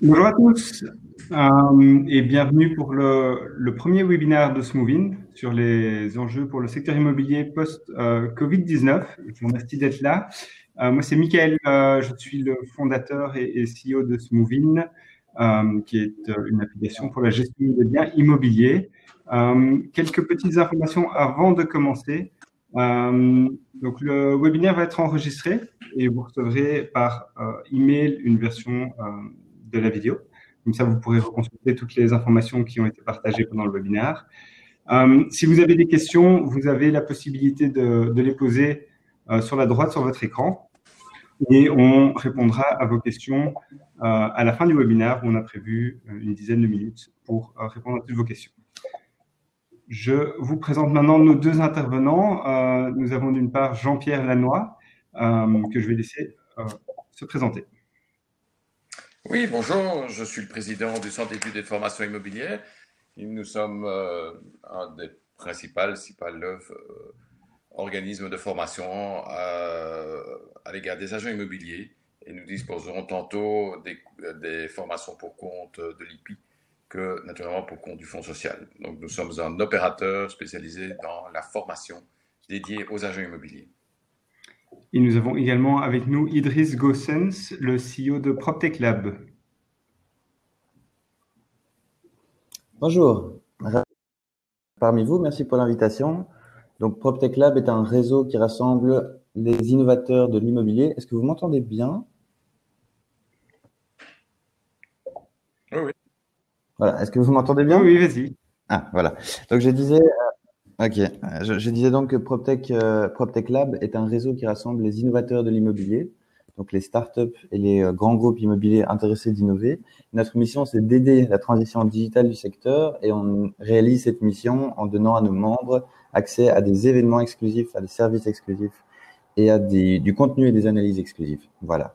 Bonjour à tous euh, et bienvenue pour le, le, premier webinaire de Smoovin sur les enjeux pour le secteur immobilier post-Covid-19. je vous remercie d'être là. Euh, moi, c'est Michael, euh, je suis le fondateur et, CEO de Smoovin, euh, qui est une application pour la gestion des biens immobiliers. quelques petites informations avant de commencer. donc, le webinaire va être enregistré et vous recevrez par email une version de la vidéo. Comme ça, vous pourrez reconsulter toutes les informations qui ont été partagées pendant le webinaire. Euh, si vous avez des questions, vous avez la possibilité de, les poser euh, sur la droite sur votre écran et on répondra à vos questions euh, à la fin du webinaire où on a prévu une dizaine de minutes pour répondre à toutes vos questions. Je vous présente maintenant nos deux intervenants. Nous avons d'une part Jean-Pierre Lannoy, que je vais laisser se présenter. Oui, bonjour, je suis le président du Centre d'études et de formation immobilière. Nous sommes euh, un des principaux, si pas le euh, organisme de formation euh, à l'égard des agents immobiliers et nous disposerons tantôt des, des formations pour compte de l'IPI que naturellement pour compte du Fonds social. Donc nous sommes un opérateur spécialisé dans la formation dédiée aux agents immobiliers. Et nous avons également avec nous Idriss Gossens, le CEO de PropTech Lab. Bonjour. Parmi vous, merci pour l'invitation. Donc, PropTech Lab est un réseau qui rassemble les innovateurs de l'immobilier. Est-ce que vous m'entendez bien? Oui, oui. Voilà. Est-ce que vous m'entendez bien? Oui, vas-y. Ah, voilà. Donc, je disais, Ok, je, je, disais donc que PropTech, euh, PropTech Lab est un réseau qui rassemble les innovateurs de l'immobilier, donc les startups et les euh, grands groupes immobiliers intéressés d'innover. Notre mission, c'est d'aider la transition digitale du secteur et on réalise cette mission en donnant à nos membres accès à des événements exclusifs, à des services exclusifs et à du contenu et des analyses exclusives. Voilà.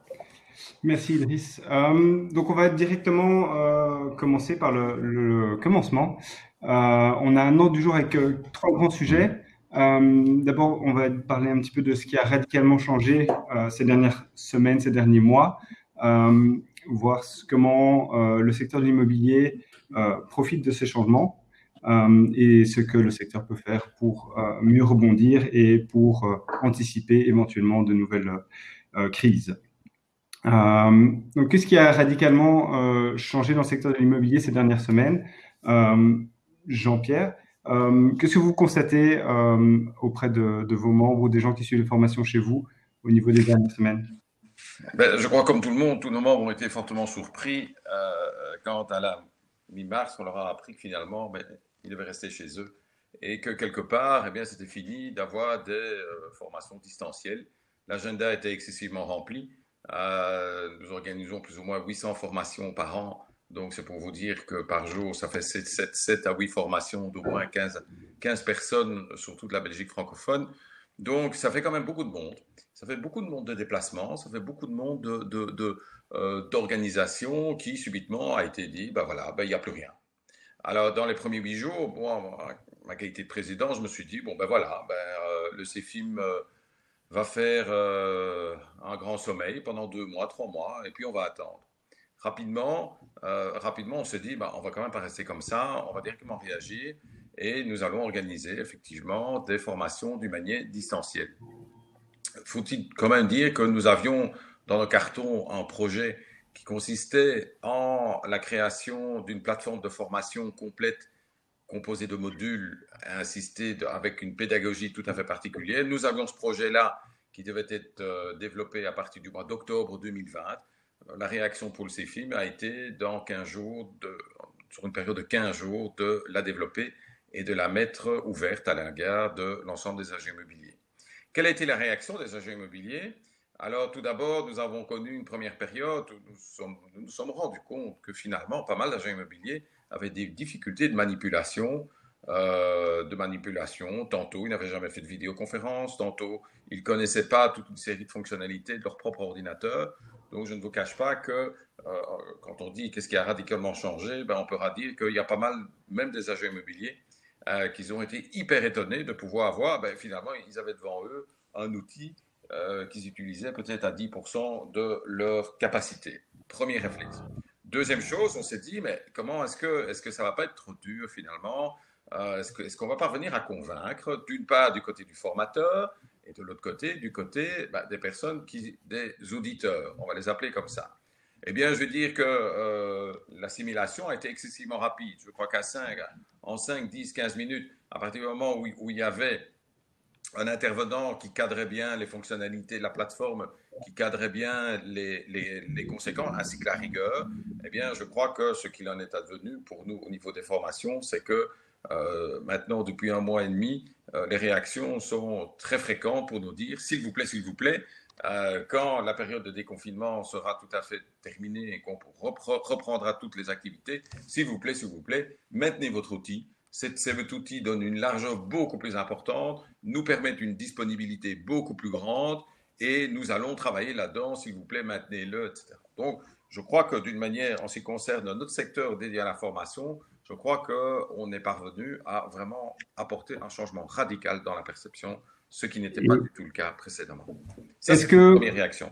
Merci Idriss. Euh, donc on va directement euh, commencer par le commencement. Euh, on a un ordre du jour avec euh, trois grands sujets. Euh, d'abord, on va parler un petit peu de ce qui a radicalement changé ces dernières semaines, ces derniers mois, voir comment le secteur de l'immobilier profite de ces changements et ce que le secteur peut faire pour mieux rebondir et pour anticiper éventuellement de nouvelles crises. Donc, qu'est-ce qui a radicalement changé dans le secteur de l'immobilier ces dernières semaines? Jean-Pierre, euh, qu'est-ce que vous constatez euh, auprès de, vos membres ou des gens qui suivent les formations chez vous au niveau des dernières semaines? Ben, Je crois comme tout le monde, tous nos membres ont été fortement surpris euh, quand à la mi-mars, on leur a appris que finalement, ben, ils devaient rester chez eux et que quelque part, eh c'était fini d'avoir des formations distancielles. L'agenda était excessivement rempli. Nous organisons plus ou moins 800 formations par an donc, c'est pour vous dire que par jour, ça fait 7, 7, 7 à 8 formations d'au moins 15, 15 personnes sur toute la Belgique francophone. Donc, ça fait quand même beaucoup de monde. Ça fait beaucoup de monde de déplacement, ça fait beaucoup de monde d'organisation de, de, euh, qui subitement a été dit, ben voilà, ben, il n'y a plus rien. Alors, dans les premiers huit jours, moi, ma qualité de président, je me suis dit, bon, ben voilà, ben, euh, le CFIM euh, va faire euh, un grand sommeil pendant deux mois, trois mois, et puis on va attendre rapidement, euh, rapidement, on s'est dit, bah, on va quand même pas rester comme ça, on va directement réagir et nous allons organiser effectivement des formations d'une manière distancielle. Faut-il quand même dire que nous avions dans nos cartons un projet qui consistait en la création d'une plateforme de formation complète composée de modules insistés avec une pédagogie tout à fait particulière. Nous avions ce projet-là qui devait être euh, développé à partir du mois d'octobre 2020 la réaction pour le CFIM a été dans 15 jours, de, sur une période de 15 jours, de la développer et de la mettre ouverte à l'égard de l'ensemble des agents immobiliers. Quelle a été la réaction des agents immobiliers? Alors, tout d'abord, nous avons connu une première période où nous, nous sommes rendus compte que finalement, pas mal d'agents immobiliers avaient des difficultés de manipulation, euh, de manipulation. Tantôt, ils n'avaient jamais fait de vidéoconférence, tantôt, ils ne connaissaient pas toute une série de fonctionnalités de leur propre ordinateur. Donc, je ne vous cache pas que euh, quand on dit qu'est-ce qui a radicalement changé, ben, on pourra dire qu'il y a pas mal, même des agents immobiliers, euh, qui ont été hyper étonnés de pouvoir avoir, ben, finalement, ils avaient devant eux un outil euh, qu'ils utilisaient peut-être à 10% de leur capacité. Premier réflexe. Deuxième chose, on s'est dit, mais comment est-ce que, est-ce que ça va pas être trop dur finalement? Euh, Est-ce, que, est-ce qu'on va parvenir à convaincre, d'une part du côté du formateur et de l'autre côté, du côté bah, des personnes, qui, des auditeurs, on va les appeler comme ça. Eh bien, je veux dire que euh, l'assimilation a été excessivement rapide. Je crois qu'à 5, en 5, 10, 15 minutes, à partir du moment où, il y avait un intervenant qui cadrait bien les fonctionnalités de la plateforme, qui cadrait bien les, conséquences ainsi que la rigueur, eh bien, je crois que ce qu'il en est advenu pour nous au niveau des formations, c'est que euh, maintenant, depuis un mois et demi, euh, les réactions sont très fréquentes pour nous dire, s'il vous plaît, s'il vous plaît, euh, quand la période de déconfinement sera tout à fait terminée et qu'on reprendra toutes les activités, s'il vous plaît, s'il vous plaît, maintenez votre outil, cet outil donne une largeur beaucoup plus importante, nous permet une disponibilité beaucoup plus grande et nous allons travailler là-dedans, s'il vous plaît, maintenez-le, etc. Donc, je crois que d'une manière, en ce qui concerne notre secteur dédié à la formation, je crois qu'on est parvenu à vraiment apporter un changement radical dans la perception, ce qui n'était pas du tout le cas précédemment. Est-ce que, réaction.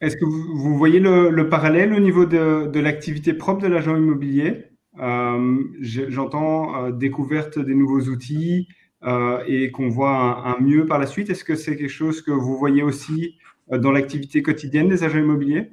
Est-ce que vous, voyez le, parallèle au niveau de, de l'activité propre de l'agent immobilier? Euh, j'entends euh, découverte des nouveaux outils euh, et qu'on voit un, mieux par la suite. Est-ce que c'est quelque chose que vous voyez aussi dans l'activité quotidienne des agents immobiliers?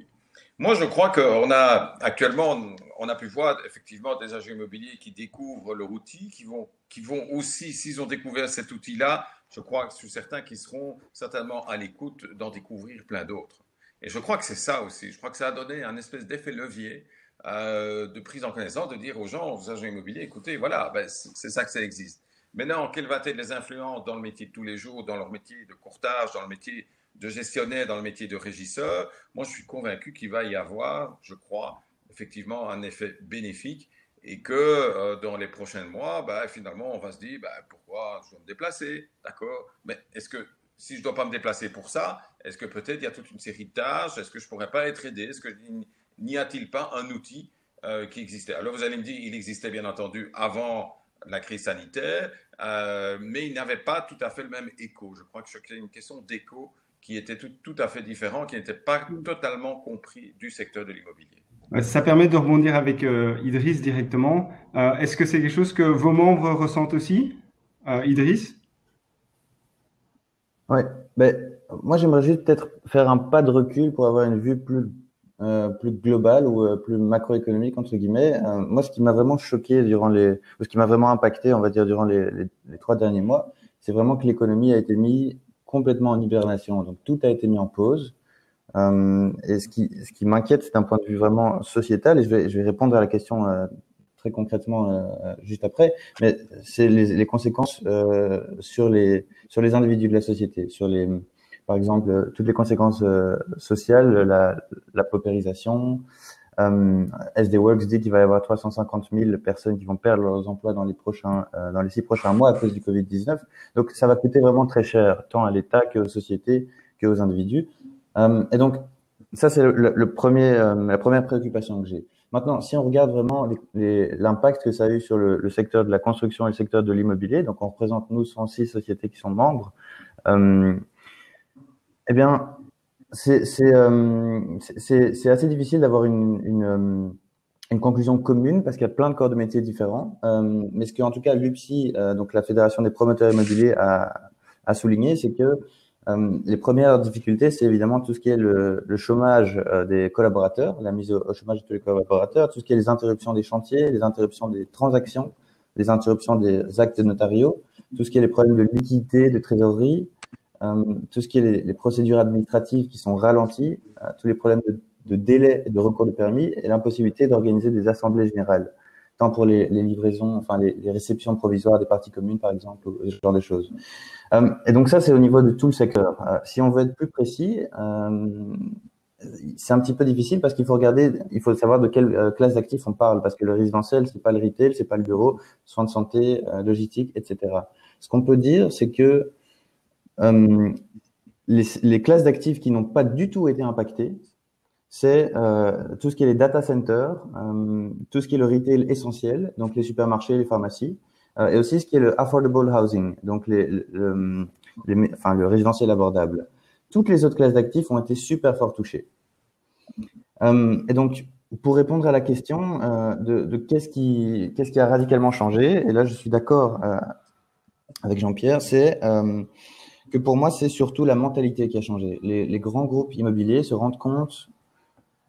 Moi, je crois qu'on a actuellement, on a pu voir effectivement des agents immobiliers qui découvrent leur outil, qui vont, qui vont aussi, s'ils ont découvert cet outil-là, je crois que je suis certain qu'ils seront certainement à l'écoute d'en découvrir plein d'autres. Et je crois que c'est ça aussi. Je crois que ça a donné un espèce d'effet levier euh, de prise en connaissance, de dire aux gens, aux agents immobiliers, écoutez, voilà, ben, c'est ça que ça existe. Maintenant, quelles vont être les influences dans le métier de tous les jours, dans leur métier de courtage, dans le métier de gestionnaire, dans le métier de régisseur? Moi, je suis convaincu qu'il va y avoir, je crois, effectivement un effet bénéfique et que euh, dans les prochains mois, ben, finalement, on va se dire, ben, pourquoi je dois me déplacer D'accord? Mais est-ce que si je ne dois pas me déplacer pour ça, est-ce que peut-être il y a toute une série de tâches? Est-ce que je ne pourrais pas être aidé? Est-ce que n'y a-t-il pas un outil euh, qui existait? Alors vous allez me dire, il existait bien entendu avant la crise sanitaire, euh, mais il n'avait pas tout à fait le même écho. Je crois que c'est une question d'écho qui était tout, à fait différent, qui n'était pas totalement compris du secteur de l'immobilier. Ça permet de rebondir avec euh, Idriss directement. Est-ce que c'est quelque chose que vos membres ressentent aussi, Idriss? Oui, ben, moi j'aimerais juste peut-être faire un pas de recul pour avoir une vue plus euh, plus global ou euh, plus macroéconomique entre guillemets. Euh, moi, ce qui m'a vraiment choqué durant les, ou ce qui m'a vraiment impacté, on va dire durant les trois derniers mois, c'est vraiment que l'économie a été mise complètement en hibernation. Donc tout a été mis en pause. Et ce qui, ce qui m'inquiète, c'est un point de vue vraiment sociétal. Et je vais, je vais répondre à la question très concrètement juste après. Mais c'est les, les, conséquences sur les sur les individus de la société, sur les par exemple, toutes les conséquences euh, sociales, la, la paupérisation. Euh, SD Works dit qu'il va y avoir 350 000 personnes qui vont perdre leurs emplois dans les prochains, euh, dans les six prochains mois à cause du Covid-19. Donc, ça va coûter vraiment très cher, tant à l'État qu'aux sociétés, qu'aux individus. Euh, et donc, ça, c'est le, premier, euh, la première préoccupation que j'ai. Maintenant, si on regarde vraiment l'impact que ça a eu sur le, secteur de la construction et le secteur de l'immobilier, donc on représente nous 106 sociétés qui sont membres. Euh, eh bien, c'est assez difficile d'avoir une, conclusion commune parce qu'il y a plein de corps de métiers différents. Mais ce qu'en tout cas l'UPSI, donc la Fédération des promoteurs immobiliers, a souligné, c'est que les premières difficultés, c'est évidemment tout ce qui est le, chômage des collaborateurs, la mise au, chômage de tous les collaborateurs, tout ce qui est les interruptions des chantiers, les interruptions des transactions, les interruptions des actes notariaux, tout ce qui est les problèmes de liquidité, de trésorerie, euh, tout ce qui est les, procédures administratives qui sont ralenties, euh, tous les problèmes de, de, délai et de recours de permis et l'impossibilité d'organiser des assemblées générales, pour les, livraisons, enfin les, réceptions provisoires des parties communes par exemple, ce genre de choses. Euh, et donc ça c'est au niveau de tout le secteur. si on veut être plus précis, c'est un petit peu difficile parce qu'il faut regarder, il faut savoir de quelle classe d'actifs on parle parce que le résidentiel c'est pas le retail, c'est pas le bureau, soins de santé, logistique, etc. Ce qu'on peut dire c'est que euh, les, les, classes d'actifs qui n'ont pas du tout été impactées, c'est euh, tout ce qui est les data centers, euh, tout ce qui est le retail essentiel, donc les supermarchés, les pharmacies, euh, et aussi ce qui est le affordable housing, donc les, le, résidentiel abordable. Toutes les autres classes d'actifs ont été super fort touchées. Et donc, pour répondre à la question de, qu'est-ce qui, a radicalement changé, et là je suis d'accord avec Jean-Pierre, c'est que pour moi c'est surtout la mentalité qui a changé. Les, grands groupes immobiliers se rendent compte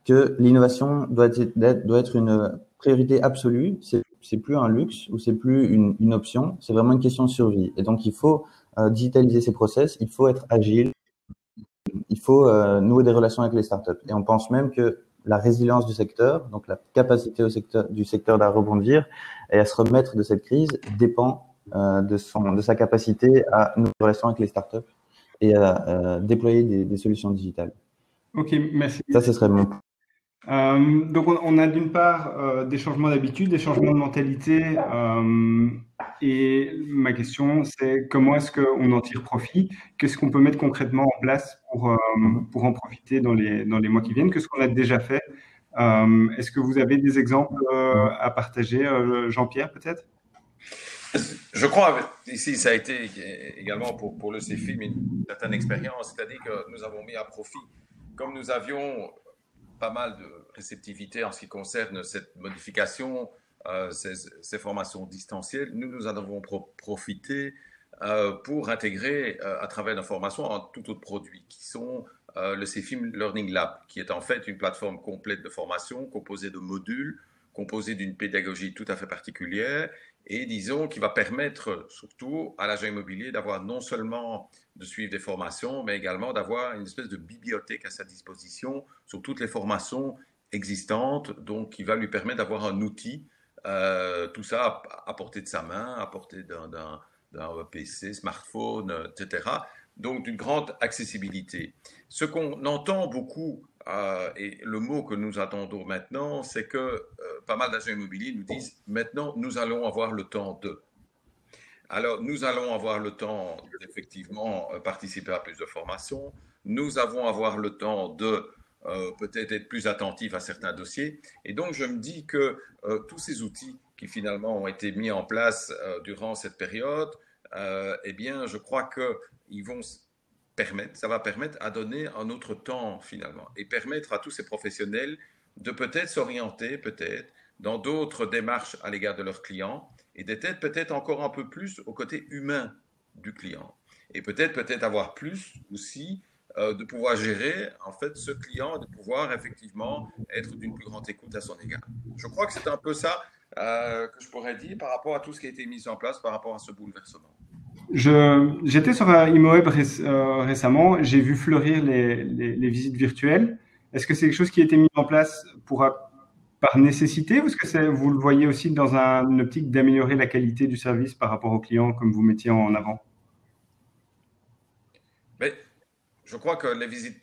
que l'innovation doit être, doit être une priorité absolue. C'est, c'est plus un luxe ou c'est plus une, une option, c'est vraiment une question de survie. Et donc il faut euh, digitaliser ces process, il faut être agile, il faut euh, nouer des relations avec les startups. Et on pense même que la résilience du secteur, donc la capacité au secteur, du secteur à rebondir et à se remettre de cette crise dépend euh, de, son, de sa capacité à nouer des relations avec les startups et à déployer des, des, solutions digitales. Ok, merci. Ça, ce serait mon euh, donc, on, a d'une part euh, des changements d'habitude, des changements de mentalité. Euh, et ma question, c'est comment est-ce qu'on en tire profit? Qu'est-ce qu'on peut mettre concrètement en place pour, pour en profiter dans les, dans les mois qui viennent? Qu'est-ce qu'on a déjà fait? Est-ce que vous avez des exemples à partager, Jean-Pierre, peut-être? Je crois, ici, ça a été également pour, pour le CFIM une certaine expérience, c'est-à-dire que nous avons mis à profit, comme nous avions pas mal de réceptivité en ce qui concerne cette modification, euh, ces, formations distancielles. Nous, nous en avons pro profité euh, pour intégrer euh, à travers nos formations un tout autre produit qui sont le CFIM Learning Lab, qui est en fait une plateforme complète de formation composée de modules, composée d'une pédagogie tout à fait particulière et disons qui va permettre surtout à l'agent immobilier d'avoir non seulement de suivre des formations, mais également d'avoir une espèce de bibliothèque à sa disposition sur toutes les formations existantes, donc qui va lui permettre d'avoir un outil, euh, tout ça à, portée de sa main, à portée d'un PC, smartphone, etc. Donc d'une grande accessibilité. Ce qu'on entend beaucoup euh, et le mot que nous attendons maintenant, c'est que euh, pas mal d'agents immobiliers nous disent maintenant, nous allons avoir le temps de. Alors, nous allons avoir le temps d'effectivement euh, participer à plus de formations. Nous allons avoir le temps de euh, peut-être être plus attentifs à certains dossiers. Et donc, je me dis que euh, tous ces outils qui finalement ont été mis en place durant cette période, eh bien, je crois qu'ils vont permettre, ça va permettre à donner un autre temps finalement et permettre à tous ces professionnels de peut-être s'orienter peut-être dans d'autres démarches à l'égard de leurs clients et d'être peut-être encore un peu plus au côté humain du client et peut-être peut-être avoir plus aussi euh, de pouvoir gérer en fait ce client de pouvoir effectivement être d'une plus grande écoute à son égard. Je crois que c'est un peu ça euh, que je pourrais dire par rapport à tout ce qui a été mis en place par rapport à ce bouleversement. J'étais sur euh, récemment, j'ai vu fleurir les, les visites virtuelles. Est-ce que c'est quelque chose qui a été mis en place pour, par nécessité ou est-ce que vous le voyez aussi dans un, une optique d'améliorer la qualité du service par rapport aux clients comme vous mettiez en avant? Mais Je crois que les visites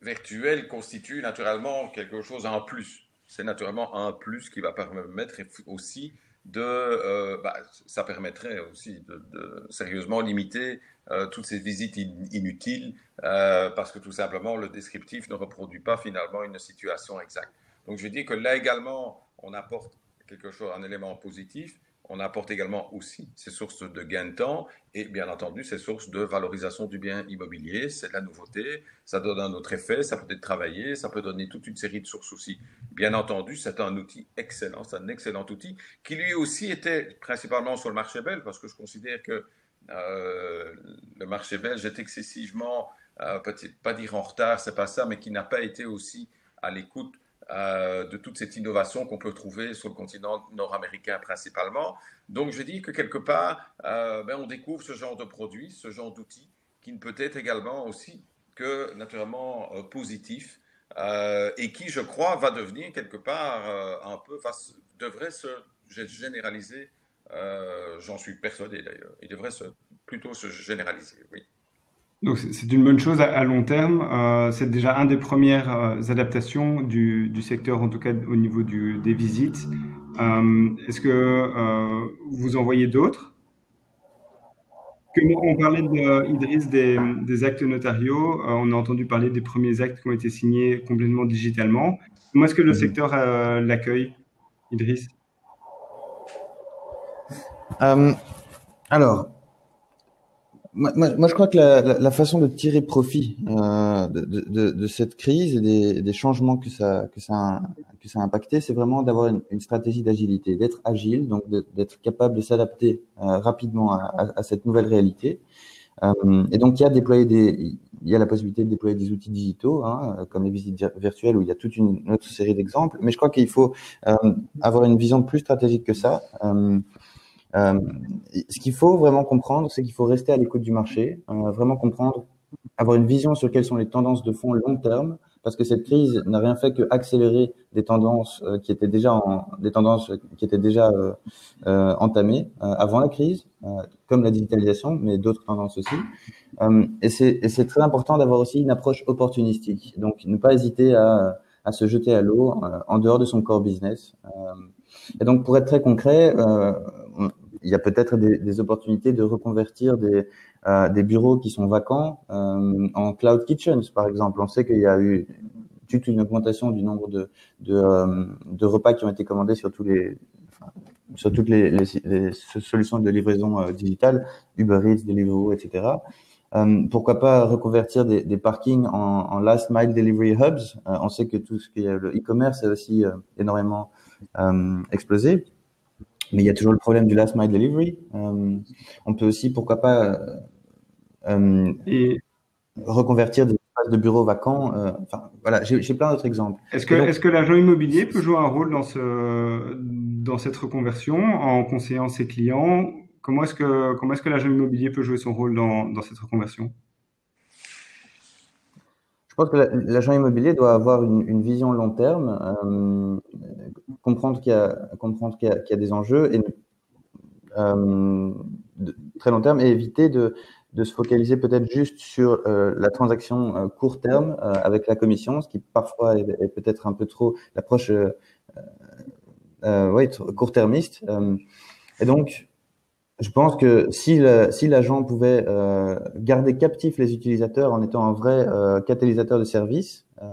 virtuelles constituent naturellement quelque chose en plus. C'est naturellement un plus qui va permettre aussi de, euh, bah, ça permettrait aussi de, sérieusement limiter euh, toutes ces visites in inutiles euh, parce que tout simplement le descriptif ne reproduit pas finalement une situation exacte. Donc je dis que là également on apporte quelque chose, un élément positif, on apporte également aussi ces sources de gain de temps et bien entendu ces sources de valorisation du bien immobilier. C'est de la nouveauté, ça donne un autre effet, ça peut être travaillé, ça peut donner toute une série de sources aussi. Bien entendu, c'est un outil excellent, c'est un excellent outil qui lui aussi était principalement sur le marché belge parce que je considère que euh, le marché belge est excessivement, euh, pas dire en retard, c'est pas ça, mais qui n'a pas été aussi à l'écoute de toute cette innovation qu'on peut trouver sur le continent nord-américain principalement. Donc je dis que quelque part, euh, ben, on découvre ce genre de produit, ce genre d'outils, qui ne peut être également aussi que naturellement euh, positif euh, et qui, je crois, va devenir quelque part euh, un peu, devrait se généraliser. Euh, j'en suis persuadé d'ailleurs. Il devrait plutôt se généraliser, oui. Donc c'est une bonne chose à, long terme. Euh, c'est déjà un des premières euh, adaptations du, du, secteur, en tout cas au niveau du, des visites. Euh, Est-ce que euh, vous en voyez d'autres? On parlait de, Idriss des, des, actes notariaux. On a entendu parler des premiers actes qui ont été signés complètement digitalement. Comment est-ce que le mmh. secteur l'accueille, Idriss Alors, moi, je crois que la, façon de tirer profit euh, de, cette crise et des, changements que ça, que ça, a, que ça a impacté, c'est vraiment d'avoir une, stratégie d'agilité, d'être agile, donc d'être capable de s'adapter euh, rapidement à, cette nouvelle réalité. Euh, et donc, il y a déployer des, il y a la possibilité de déployer des outils digitaux, hein, comme les visites virtuelles, où il y a toute une, autre série d'exemples. Mais je crois qu'il faut avoir une vision plus stratégique que ça. Euh, euh, ce qu'il faut vraiment comprendre, c'est qu'il faut rester à l'écoute du marché, euh, vraiment comprendre, avoir une vision sur quelles sont les tendances de fond long terme, parce que cette crise n'a rien fait que accélérer des tendances euh, qui étaient déjà en, des tendances qui étaient déjà euh, entamées avant la crise, comme la digitalisation, mais d'autres tendances aussi. et c'est très important d'avoir aussi une approche opportunistique. Donc, ne pas hésiter à, à se jeter à l'eau en dehors de son core business. et donc, pour être très concret, il y a peut-être des, opportunités de reconvertir des, euh, des bureaux qui sont vacants euh, en cloud kitchens, par exemple. On sait qu'il y a eu toute une augmentation du nombre euh, de repas qui ont été commandés sur tous les sur toutes les, solutions de livraison digitale, Uber Eats, Deliveroo, etc. Pourquoi pas reconvertir des, parkings en, last mile delivery hubs? On sait que tout ce qui est le e-commerce a aussi énormément explosé. Mais il y a toujours le problème du last mile delivery. Euh, on peut aussi, pourquoi pas, euh, euh et... reconvertir des espaces de bureaux vacants. Euh, enfin, voilà, j'ai plein d'autres exemples. Est-ce que, est que l'agent immobilier peut jouer un rôle dans, ce, dans cette reconversion en conseillant ses clients? Comment est-ce que, comment est-ce que l'agent immobilier peut jouer son rôle dans, dans cette reconversion? Pense que l'agent immobilier doit avoir une, vision long terme, euh, comprendre qu'il y a, des enjeux et euh, très long terme et éviter de, se focaliser peut-être juste sur euh, la transaction court terme avec la commission, ce qui parfois est, peut-être un peu trop l'approche court-termiste. et donc, je pense que si l'agent si pouvait euh, garder captifs les utilisateurs en étant un vrai euh, catalyseur de service, euh,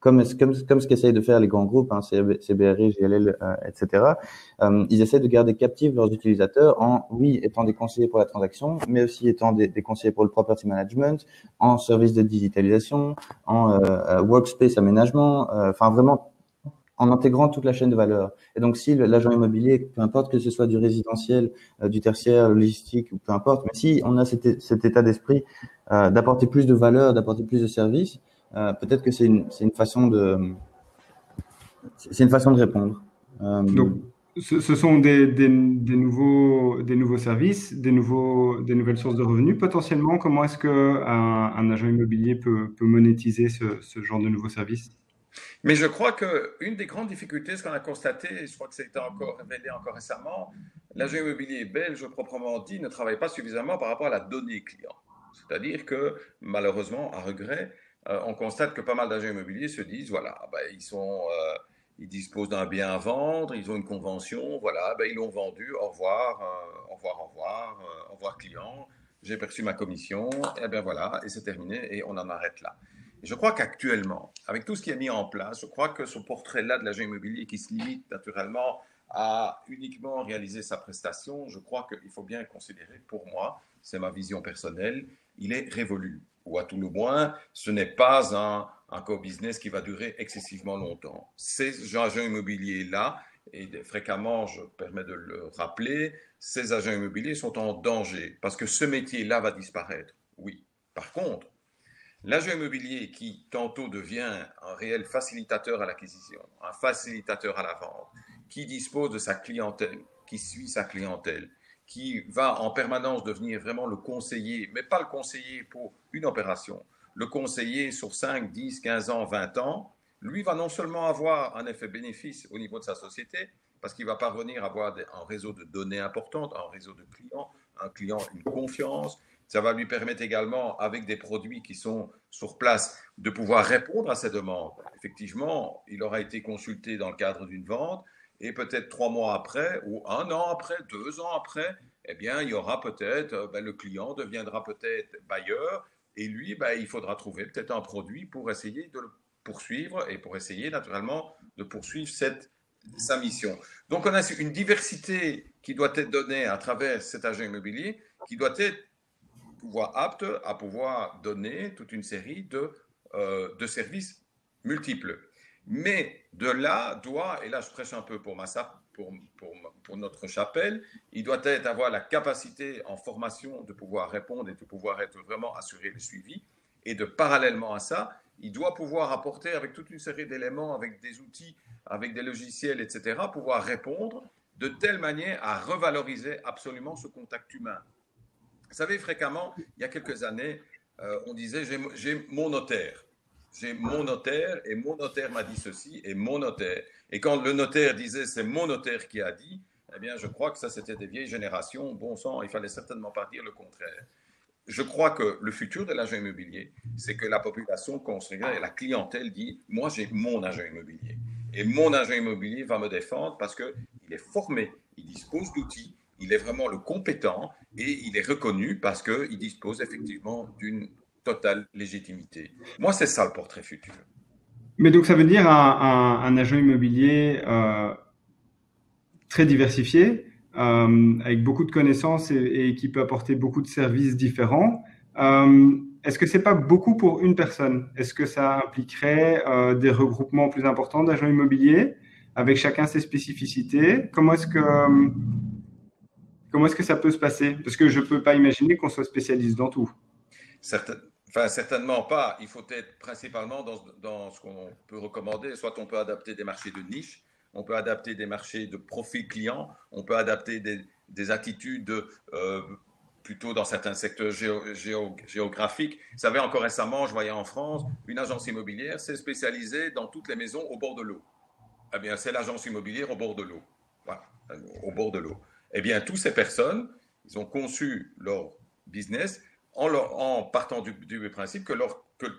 comme, comme, comme ce qu'essayent de faire les grands groupes, hein, CBRI, GLL, euh, etc., euh, ils essaient de garder captifs leurs utilisateurs en, oui, étant des conseillers pour la transaction, mais aussi étant des, des conseillers pour le property management, en service de digitalisation, en euh, workspace aménagement, enfin vraiment en intégrant toute la chaîne de valeur. Et donc, si l'agent immobilier, peu importe que ce soit du résidentiel, euh, du tertiaire, logistique, ou peu importe, mais si on a cet, cet état d'esprit euh, d'apporter plus de valeur, d'apporter plus de services, euh, peut-être que c'est une, une, façon de c'est une façon de répondre. Donc, ce, ce sont des, des, des, nouveaux, des nouveaux services, des, nouveaux, des nouvelles sources de revenus. Potentiellement, comment est-ce qu'un un agent immobilier peut, peut monétiser ce, ce genre de nouveaux services? Mais je crois qu'une des grandes difficultés, ce qu'on a constaté, et je crois que ça a été encore révélé encore récemment, l'agent immobilier belge, proprement dit, ne travaille pas suffisamment par rapport à la donnée client. C'est-à-dire que, malheureusement, à regret, euh, on constate que pas mal d'agents immobiliers se disent, voilà, ben, ils, sont, euh, ils disposent d'un bien à vendre, ils ont une convention, voilà, ben, ils l'ont vendu, au revoir, euh, au revoir, au revoir, au revoir client, j'ai perçu ma commission, et bien voilà, et c'est terminé, et on en arrête là. Je crois qu'actuellement, avec tout ce qui est mis en place, je crois que ce portrait-là de l'agent immobilier qui se limite naturellement à uniquement réaliser sa prestation, je crois qu'il faut bien considérer, pour moi, c'est ma vision personnelle, il est révolu. Ou à tout le moins, ce n'est pas un, un co-business qui va durer excessivement longtemps. Ces agents immobiliers-là, et fréquemment, je permets de le rappeler, ces agents immobiliers sont en danger parce que ce métier-là va disparaître. Oui. Par contre, L'agent immobilier qui tantôt devient un réel facilitateur à l'acquisition, un facilitateur à la vente, qui dispose de sa clientèle, qui suit sa clientèle, qui va en permanence devenir vraiment le conseiller, mais pas le conseiller pour une opération, le conseiller sur 5, 10, 15 ans, 20 ans, lui va non seulement avoir un effet bénéfice au niveau de sa société, parce qu'il va parvenir à avoir un réseau de données importantes, un réseau de clients, un client, une confiance, ça va lui permettre également, avec des produits qui sont sur place, de pouvoir répondre à ces demandes. Effectivement, il aura été consulté dans le cadre d'une vente et peut-être trois mois après, ou un an après, deux ans après, eh bien, il y aura peut-être, euh, ben, le client deviendra peut-être bailleur et lui, ben, il faudra trouver peut-être un produit pour essayer de le poursuivre et pour essayer naturellement de poursuivre cette, sa mission. Donc, on a une diversité qui doit être donnée à travers cet agent immobilier qui doit être voient aptes à pouvoir donner toute une série de, de services multiples. Mais de là doit, et là je prêche un peu pour, ma, pour, pour, pour notre chapelle, il doit être, avoir la capacité en formation de pouvoir répondre et de pouvoir être vraiment assuré le suivi. Et de parallèlement à ça, il doit pouvoir apporter avec toute une série d'éléments, avec des outils, avec des logiciels, etc., pouvoir répondre de telle manière à revaloriser absolument ce contact humain. Vous savez, fréquemment, il y a quelques années, euh, on disait j'ai mon notaire. J'ai mon notaire et mon notaire m'a dit ceci et mon notaire. Et quand le notaire disait c'est mon notaire qui a dit, eh bien, je crois que ça, c'était des vieilles générations. Bon sang, il fallait certainement pas dire le contraire. Je crois que le futur de l'agent immobilier, c'est que la population construira et la clientèle dit Moi, j'ai mon agent immobilier. Et mon agent immobilier va me défendre parce qu'il est formé, il dispose d'outils, il est vraiment le compétent et il est reconnu parce qu'il dispose effectivement d'une totale légitimité. Moi, c'est ça le portrait futur. Mais donc, ça veut dire un, agent immobilier euh, très diversifié, euh, avec beaucoup de connaissances et, qui peut apporter beaucoup de services différents. Euh, est-ce que c'est pas beaucoup pour une personne? Est-ce que ça impliquerait des regroupements plus importants d'agents immobiliers avec chacun ses spécificités? Comment est-ce que comment est-ce que ça peut se passer? Parce que je peux pas imaginer qu'on soit spécialiste dans tout. certainement pas. Il faut être principalement dans, ce qu'on peut recommander. Soit on peut adapter des marchés de niche, on peut adapter des marchés de profil client, on peut adapter des, attitudes euh, plutôt dans certains secteurs géographiques. Vous savez, encore récemment, je voyais en France, une agence immobilière s'est spécialisée dans toutes les maisons au bord de l'eau. Eh bien, c'est l'agence immobilière au bord de l'eau. Voilà, au bord de l'eau. Eh bien, toutes ces personnes, ils ont conçu leur business en, partant du, principe que,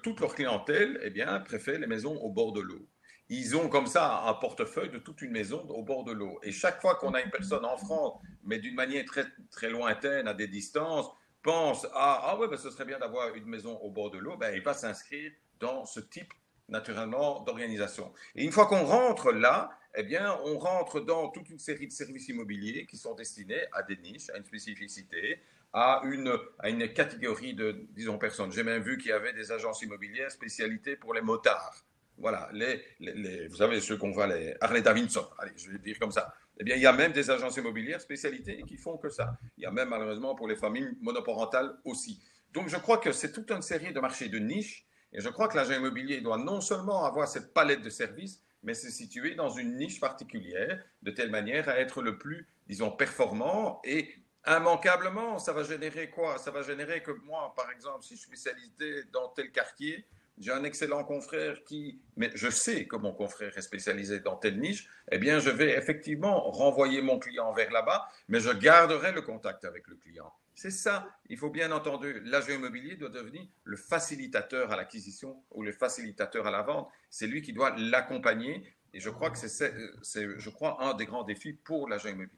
toute leur clientèle eh bien, préfère les maisons au bord de l'eau ils ont comme ça un portefeuille de toute une maison au bord de l'eau. Et chaque fois qu'on a une personne en France, mais d'une manière très, très lointaine, à des distances, pense à Ah ouais, ben, ce serait bien d'avoir une maison au bord de l'eau, ben, il va s'inscrire dans ce type, naturellement, d'organisation. Et une fois qu'on rentre là, eh bien, on rentre dans toute une série de services immobiliers qui sont destinés à des niches, à une spécificité, à une, à une catégorie de, disons, personnes. J'ai même vu qu'il y avait des agences immobilières spécialisées pour les motards. Voilà, les, les, vous savez, ceux qu'on voit, les Harley Davidson, allez, je vais dire comme ça. Eh bien, il y a même des agences immobilières spécialisées qui font que ça. Il y a même, malheureusement, pour les familles monoparentales aussi. Donc, je crois que c'est toute une série de marchés de niche. Et je crois que l'agent immobilier doit non seulement avoir cette palette de services, mais se situer dans une niche particulière, de telle manière à être le plus, disons, performant et immanquablement, ça va générer quoi? Ça va générer que moi, par exemple, si je suis spécialisé dans tel quartier, j'ai un excellent confrère qui, mais je sais que mon confrère est spécialisé dans telle niche, eh bien, je vais effectivement renvoyer mon client vers là-bas, mais je garderai le contact avec le client. C'est ça. Il faut bien entendu, l'agent immobilier doit devenir le facilitateur à l'acquisition ou le facilitateur à la vente. C'est lui qui doit l'accompagner. Et je crois que c'est, je crois, un des grands défis pour l'agent immobilier.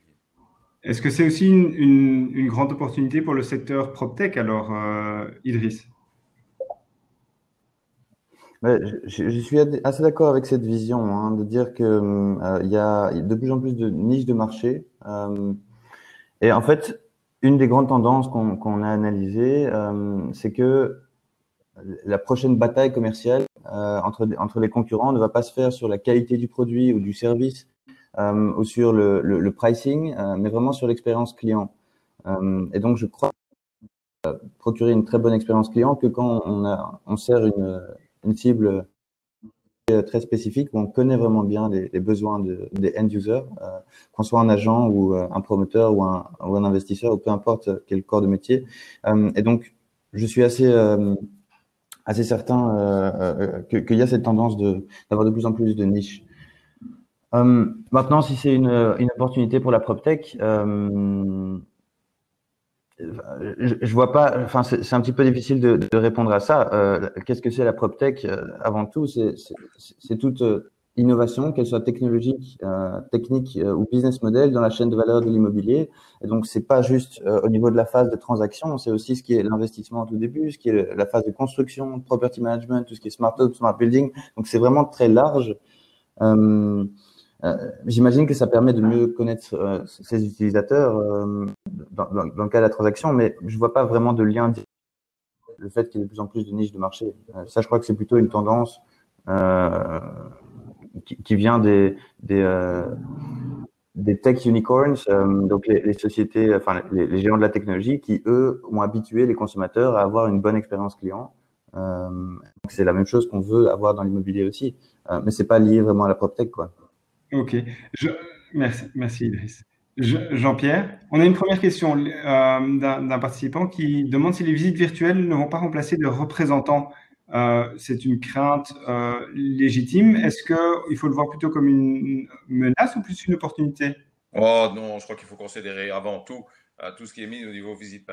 Est-ce que c'est aussi une, grande opportunité pour le secteur PropTech alors, euh, Idriss? Je, suis assez d'accord avec cette vision, hein, de dire que euh, il y a de plus en plus de niches de marché. Euh, et en fait, une des grandes tendances qu'on a analysées, euh, c'est que la prochaine bataille commerciale entre, entre les concurrents ne va pas se faire sur la qualité du produit ou du service ou sur le, le, pricing, mais vraiment sur l'expérience client. et donc, je crois procurer une très bonne expérience client que quand on, a, on sert une une cible euh, très spécifique où on connaît vraiment bien les, besoins des end users, euh, qu'on soit un agent ou euh, un promoteur ou un, ou un, investisseur ou peu importe quel corps de métier. et donc, je suis assez assez certain qu'il y a cette tendance d'avoir de plus en plus de niches. maintenant, si c'est une, une opportunité pour la PropTech, je, je, vois pas. Enfin, c'est un petit peu difficile de, de répondre à ça. Euh, Qu'est-ce que c'est la PropTech euh, Avant tout, c'est toute euh, innovation, qu'elle soit technologique, euh, technique euh, ou business model dans la chaîne de valeur de l'immobilier. Et donc, c'est pas juste au niveau de la phase de transaction, c'est aussi ce qui est l'investissement au début, ce qui est la phase de construction, property management, tout ce qui est smart home, smart building. Donc, c'est vraiment très large. Euh, euh, j'imagine que ça permet de mieux connaître euh, ses utilisateurs euh, dans, dans, le cas de la transaction, mais je vois pas vraiment de lien le fait qu'il y ait de plus en plus de niches de marché. ça, je crois que c'est plutôt une tendance qui, qui, vient des, des, des tech unicorns, donc les, les, sociétés, enfin les, les, géants de la technologie, qui eux ont habitué les consommateurs à avoir une bonne expérience client. Euh, c'est la même chose qu'on veut avoir dans l'immobilier aussi, euh, mais c'est pas lié vraiment à la PropTech, quoi. Ok, merci, merci Idriss. Jean-Pierre, on a une première question euh, d'un participant qui demande si les visites virtuelles ne vont pas remplacer de représentants. Euh, c'est une crainte euh, légitime. Est-ce qu'il faut le voir plutôt comme une menace ou plus une opportunité? Oh non, je crois qu'il faut considérer avant tout tout ce qui est mis au niveau visite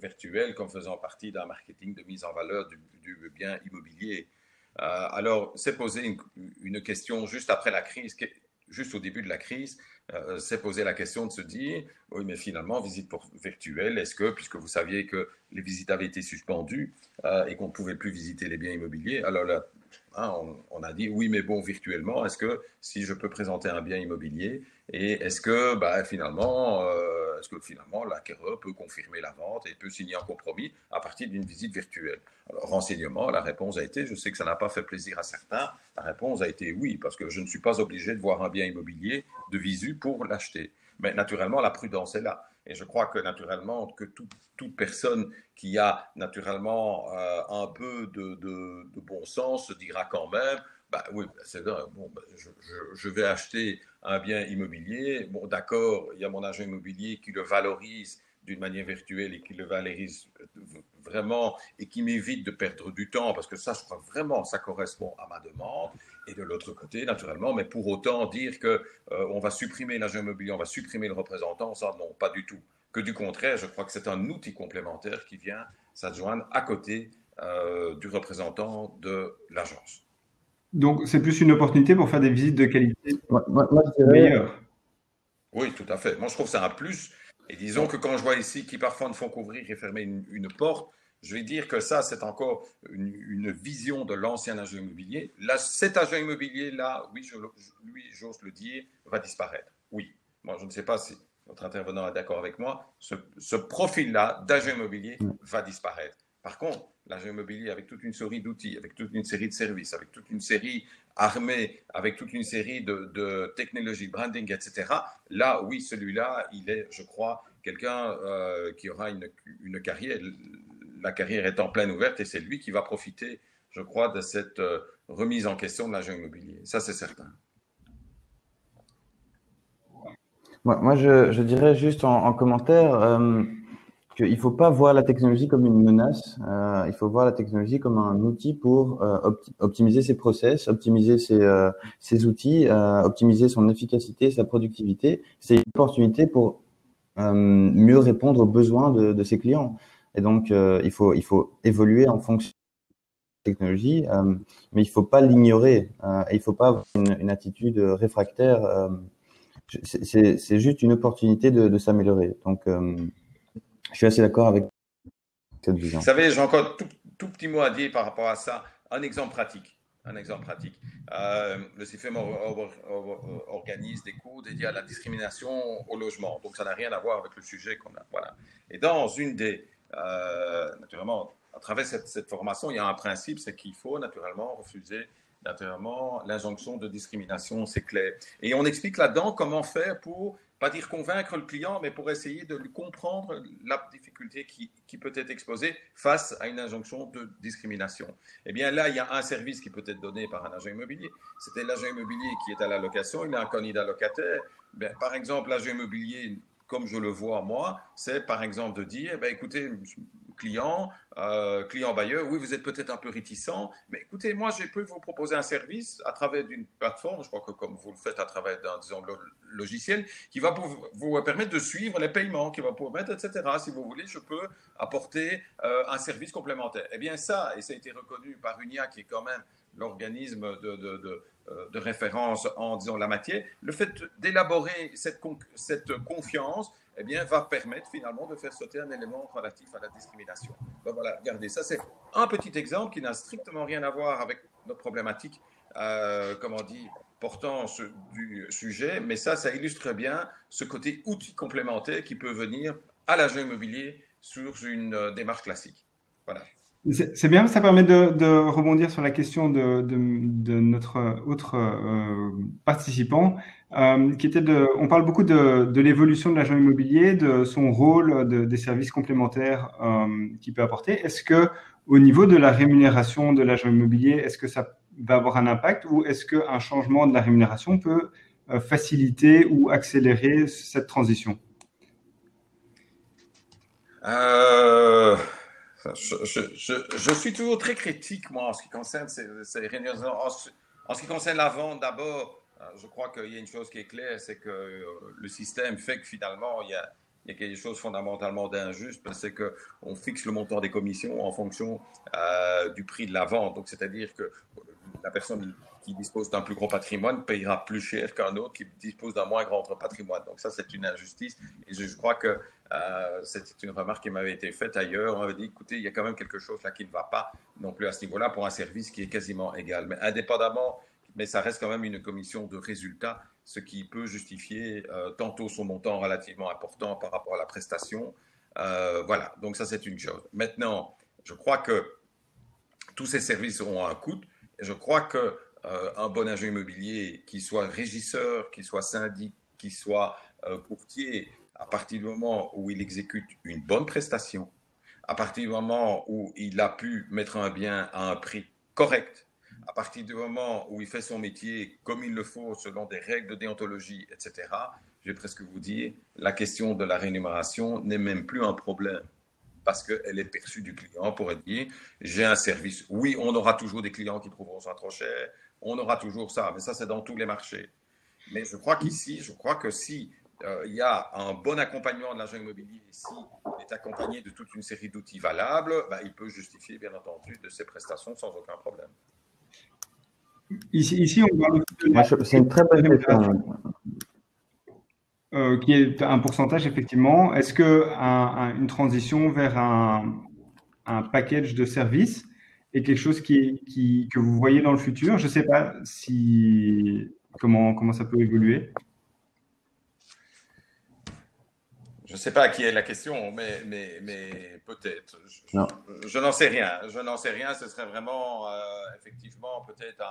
virtuelle comme faisant partie d'un marketing de mise en valeur du, bien immobilier. Alors, c'est poser une, question juste après la crise, juste au début de la crise, euh, c'est poser la question de se dire, oui, mais finalement, visite virtuelle, est-ce que, puisque vous saviez que les visites avaient été suspendues euh, et qu'on ne pouvait plus visiter les biens immobiliers, alors là, hein, on, a dit, oui, mais bon, virtuellement, est-ce que si je peux présenter un bien immobilier, et est-ce que bah, finalement, euh, est-ce que finalement l'acquéreur peut confirmer la vente et peut signer un compromis à partir d'une visite virtuelle? Alors, renseignement, la réponse a été, je sais que ça n'a pas fait plaisir à certains, la réponse a été oui, parce que je ne suis pas obligé de voir un bien immobilier de visu pour l'acheter. Mais naturellement, la prudence est là. Et je crois que naturellement, que tout, toute personne qui a naturellement euh, un peu de, bon sens se dira quand même, bah oui, c'est vrai, bon, bah, je, je, vais acheter un bien immobilier. Bon, d'accord, il y a mon agent immobilier qui le valorise d'une manière virtuelle et qui le valorise vraiment et qui m'évite de perdre du temps parce que ça, je crois vraiment, ça correspond à ma demande. Et de l'autre côté, naturellement, mais pour autant dire que euh, on va supprimer l'agent immobilier, on va supprimer le représentant, ça non, pas du tout. Que du contraire, je crois que c'est un outil complémentaire qui vient s'adjoindre à côté euh, du représentant de l'agence. Donc, c'est plus une opportunité pour faire des visites de qualité. Oui, tout à fait. Moi, je trouve que c'est un plus. Et disons que quand je vois ici qui parfois ne font qu'ouvrir et fermer une, une, porte, je vais dire que ça, c'est encore une, vision de l'ancien agent immobilier. Cet agent immobilier-là, oui, lui, j'ose le dire, va disparaître. Oui. Moi, je ne sais pas si votre intervenant est d'accord avec moi. Ce, ce profil-là d'agent immobilier va disparaître. Par contre, l'agent immobilier avec toute une série d'outils, avec toute une série de services, avec toute une série armée, avec toute une série de, de technologies, branding, etc. Là, oui, celui-là, il est, je crois, quelqu'un euh, qui aura une, une, carrière. La carrière est en pleine ouverte et c'est lui qui va profiter, je crois, de cette euh, remise en question de l'agent immobilier. Ça, c'est certain. Moi, je, dirais juste en, en commentaire. Euh qu'il ne faut pas voir la technologie comme une menace, euh, il faut voir la technologie comme un outil pour opti optimiser ses process, optimiser ses, outils, optimiser son efficacité, sa productivité. C'est une opportunité pour mieux répondre aux besoins de ses clients. Et donc, euh, il, faut, il faut évoluer en fonction de la technologie, mais il ne faut pas l'ignorer. il ne faut pas avoir une, attitude réfractaire. C'est juste une opportunité de, de s'améliorer. Donc, je suis assez d'accord avec cette vision. Vous savez, j'ai encore tout, tout, petit mot à dire par rapport à ça. Un exemple pratique. Un exemple pratique. Euh, le CFM organise des cours dédiés à la discrimination au logement. Donc, ça n'a rien à voir avec le sujet qu'on a. Voilà. Et dans une des. Euh, naturellement, à travers cette, formation, il y a un principe c'est qu'il faut naturellement refuser naturellement l'injonction de discrimination, c'est clair. Et on explique là-dedans comment faire pour pas dire convaincre le client, mais pour essayer de lui comprendre la difficulté qui, peut être exposée face à une injonction de discrimination. Eh bien là, il y a un service qui peut être donné par un agent immobilier. C'était l'agent immobilier qui est à la location, il a un candidat locataire. Bien, par exemple, l'agent immobilier, comme je le vois moi, c'est par exemple de dire, eh bien, écoutez, client, euh, client bailleur, oui, vous êtes peut-être un peu réticent, mais écoutez, moi, je peux vous proposer un service à travers d'une plateforme, je crois que comme vous le faites à travers d'un, logiciel, qui va vous, permettre de suivre les paiements, qui va vous permettre, etc. Si vous voulez, je peux apporter euh, un service complémentaire. Eh bien, ça, et ça a été reconnu par UNIA, qui est quand même l'organisme euh, de, référence en disons la matière, le fait d'élaborer cette, cette confiance eh bien, va permettre finalement de faire sauter un élément relatif à la discrimination. Donc voilà, regardez, ça c'est un petit exemple qui n'a strictement rien à voir avec notre problématique, euh, comment dit, portant du sujet, mais ça, ça illustre bien ce côté outil complémentaire qui peut venir à l'agent immobilier sur une euh, démarche classique. Voilà. C'est bien, ça permet de, rebondir sur la question de, notre autre euh, participant, euh, qui était de, on parle beaucoup de, l'évolution de l'agent immobilier, de son rôle, des services complémentaires euh, qu'il peut apporter. Est-ce que au niveau de la rémunération de l'agent immobilier, est-ce que ça va avoir un impact ou est-ce qu'un changement de la rémunération peut faciliter ou accélérer cette transition? Je, suis toujours très critique, moi, en ce qui concerne ces, En, ce qui concerne la vente, d'abord, euh, je crois qu'il y a une chose qui est claire, c'est que euh, le système fait que finalement, il y a, quelque chose fondamentalement d'injuste, c'est qu'on fixe le montant des commissions en fonction euh, du prix de la vente. Donc, c'est-à-dire que la personne qui dispose d'un plus gros patrimoine payera plus cher qu'un autre qui dispose d'un moins grand patrimoine. Donc ça, c'est une injustice. Et je, crois que euh, c'est une remarque qui m'avait été faite ailleurs. On m'avait dit, écoutez, il y a quand même quelque chose là qui ne va pas non plus à ce niveau-là pour un service qui est quasiment égal. Mais indépendamment, mais ça reste quand même une commission de résultats, ce qui peut justifier euh, tantôt son montant relativement important par rapport à la prestation. Euh, voilà, donc ça c'est une chose. Maintenant, je crois que tous ces services auront un coût. Je crois que euh, un bon agent immobilier, qui soit régisseur, qui soit syndic, qui soit courtier, à partir du moment où il exécute une bonne prestation, à partir du moment où il a pu mettre un bien à un prix correct, à partir du moment où il fait son métier comme il le faut, selon des règles de déontologie, etc., je vais presque vous dire, la question de la rémunération n'est même plus un problème parce qu'elle est perçue du client pour dire j'ai un service. Oui, on aura toujours des clients qui trouveront ça trop cher, on aura toujours ça. Mais ça, c'est dans tous les marchés. Mais je crois qu'ici, je crois que si il y a un bon accompagnement de l'agent immobilier, si il est accompagné de toute une série d'outils valables, ben, il peut justifier, bien entendu, de ses prestations sans aucun problème. Ici, ici on parle de... C'est une très bonne question. Euh, qui est un pourcentage, effectivement. Est-ce que une transition vers un, un package de services quelque chose qui, que vous voyez dans le futur? Je ne sais pas si comment, comment ça peut évoluer. Je ne sais pas à qui est la question, mais, mais, mais peut-être. Je, n'en sais rien. Je n'en sais rien. Ce serait vraiment, euh, effectivement, peut-être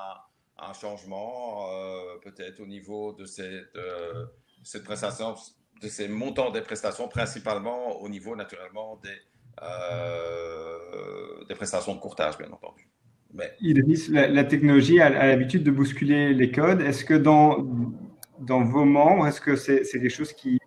un, changement, euh, peut-être au niveau de cette, euh, cette prestation, de ces montants des prestations, principalement au niveau, naturellement, des, euh, des prestations de courtage, bien entendu. Mais... La, la technologie a, l'habitude de bousculer les codes. Est-ce que dans, dans vos membres, est-ce que c'est quelque chose qui,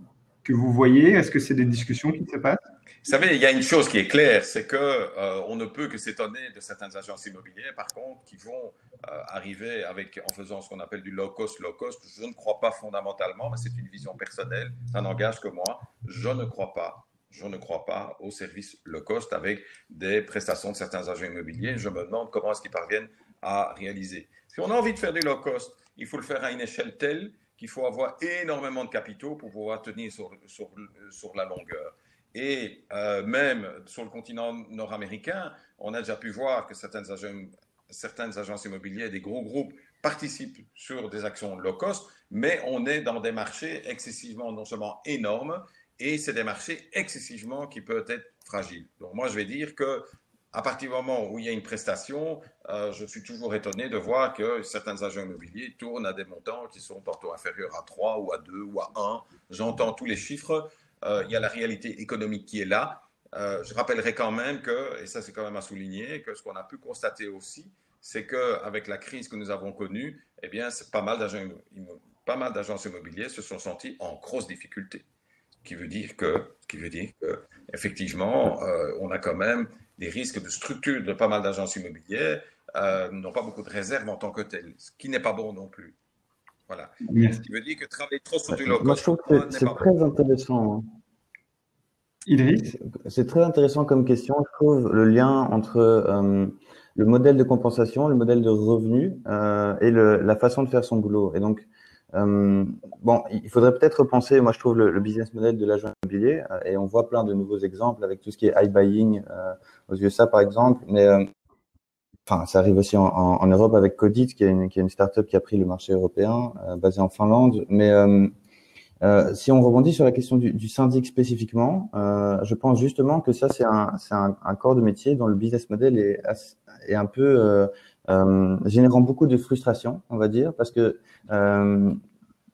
vous voyez Est-ce que c'est des discussions qui se passent? Vous savez, il y a une chose qui est claire, c'est que euh, on ne peut que s'étonner de certaines agences immobilières, par contre, qui vont euh, arriver avec en faisant ce qu'on appelle du low cost, low cost. Je ne crois pas fondamentalement, mais c'est une vision personnelle, ça n'engage que moi. Je ne crois pas je ne crois pas au service low cost avec des prestations de certains agents immobiliers. Je me demande comment est-ce qu'ils parviennent à réaliser. Si on a envie de faire du low cost, il faut le faire à une échelle telle qu'il faut avoir énormément de capitaux pour pouvoir tenir sur, sur, la longueur. Et euh, même sur le continent nord-américain, on a déjà pu voir que certaines, agents, certaines agences immobilières, des gros groupes, participent sur des actions low cost, mais on est dans des marchés excessivement non seulement énormes, et c'est des marchés excessivement qui peuvent être fragiles. Donc moi, je vais dire que à partir du moment où il y a une prestation, euh, je suis toujours étonné de voir que certains agents immobiliers tournent à des montants qui sont tantôt inférieurs à 3 ou à 2 ou à 1. J'entends tous les chiffres. Euh, il y a la réalité économique qui est là. Euh, je rappellerai quand même que, et ça c'est quand même à souligner, que ce qu'on a pu constater aussi, c'est qu'avec la crise que nous avons connue, eh bien, pas mal d'agences immobiliers se sont sentis en grosse difficulté qui veut dire que, qui veut dire que effectivement, on a quand même des risques de structure de pas mal d'agences immobilières euh, n'ont pas beaucoup de réserves en tant que telles, ce qui n'est pas bon non plus. Voilà. Ce qui veut dire que travailler trop sur du low Moi, je trouve que c'est très intéressant. Hein. Idriss? C'est très intéressant comme question. Je trouve le lien entre euh, le modèle de compensation, le modèle de revenu et le, la façon de faire son boulot. Et donc, euh, bon, il faudrait peut-être repenser, moi je trouve le, business model de l'agent immobilier, euh, et on voit plein de nouveaux exemples avec tout ce qui est iBuying euh, aux USA par exemple, mais euh, enfin ça arrive aussi en, Europe avec Codit, qui est une, qui est startup qui a pris le marché européen, basée en Finlande, mais si on rebondit sur la question du, syndic spécifiquement, je pense justement que ça, c'est un, corps de métier dont le business model est, un peu générant beaucoup de frustration, on va dire, parce que euh,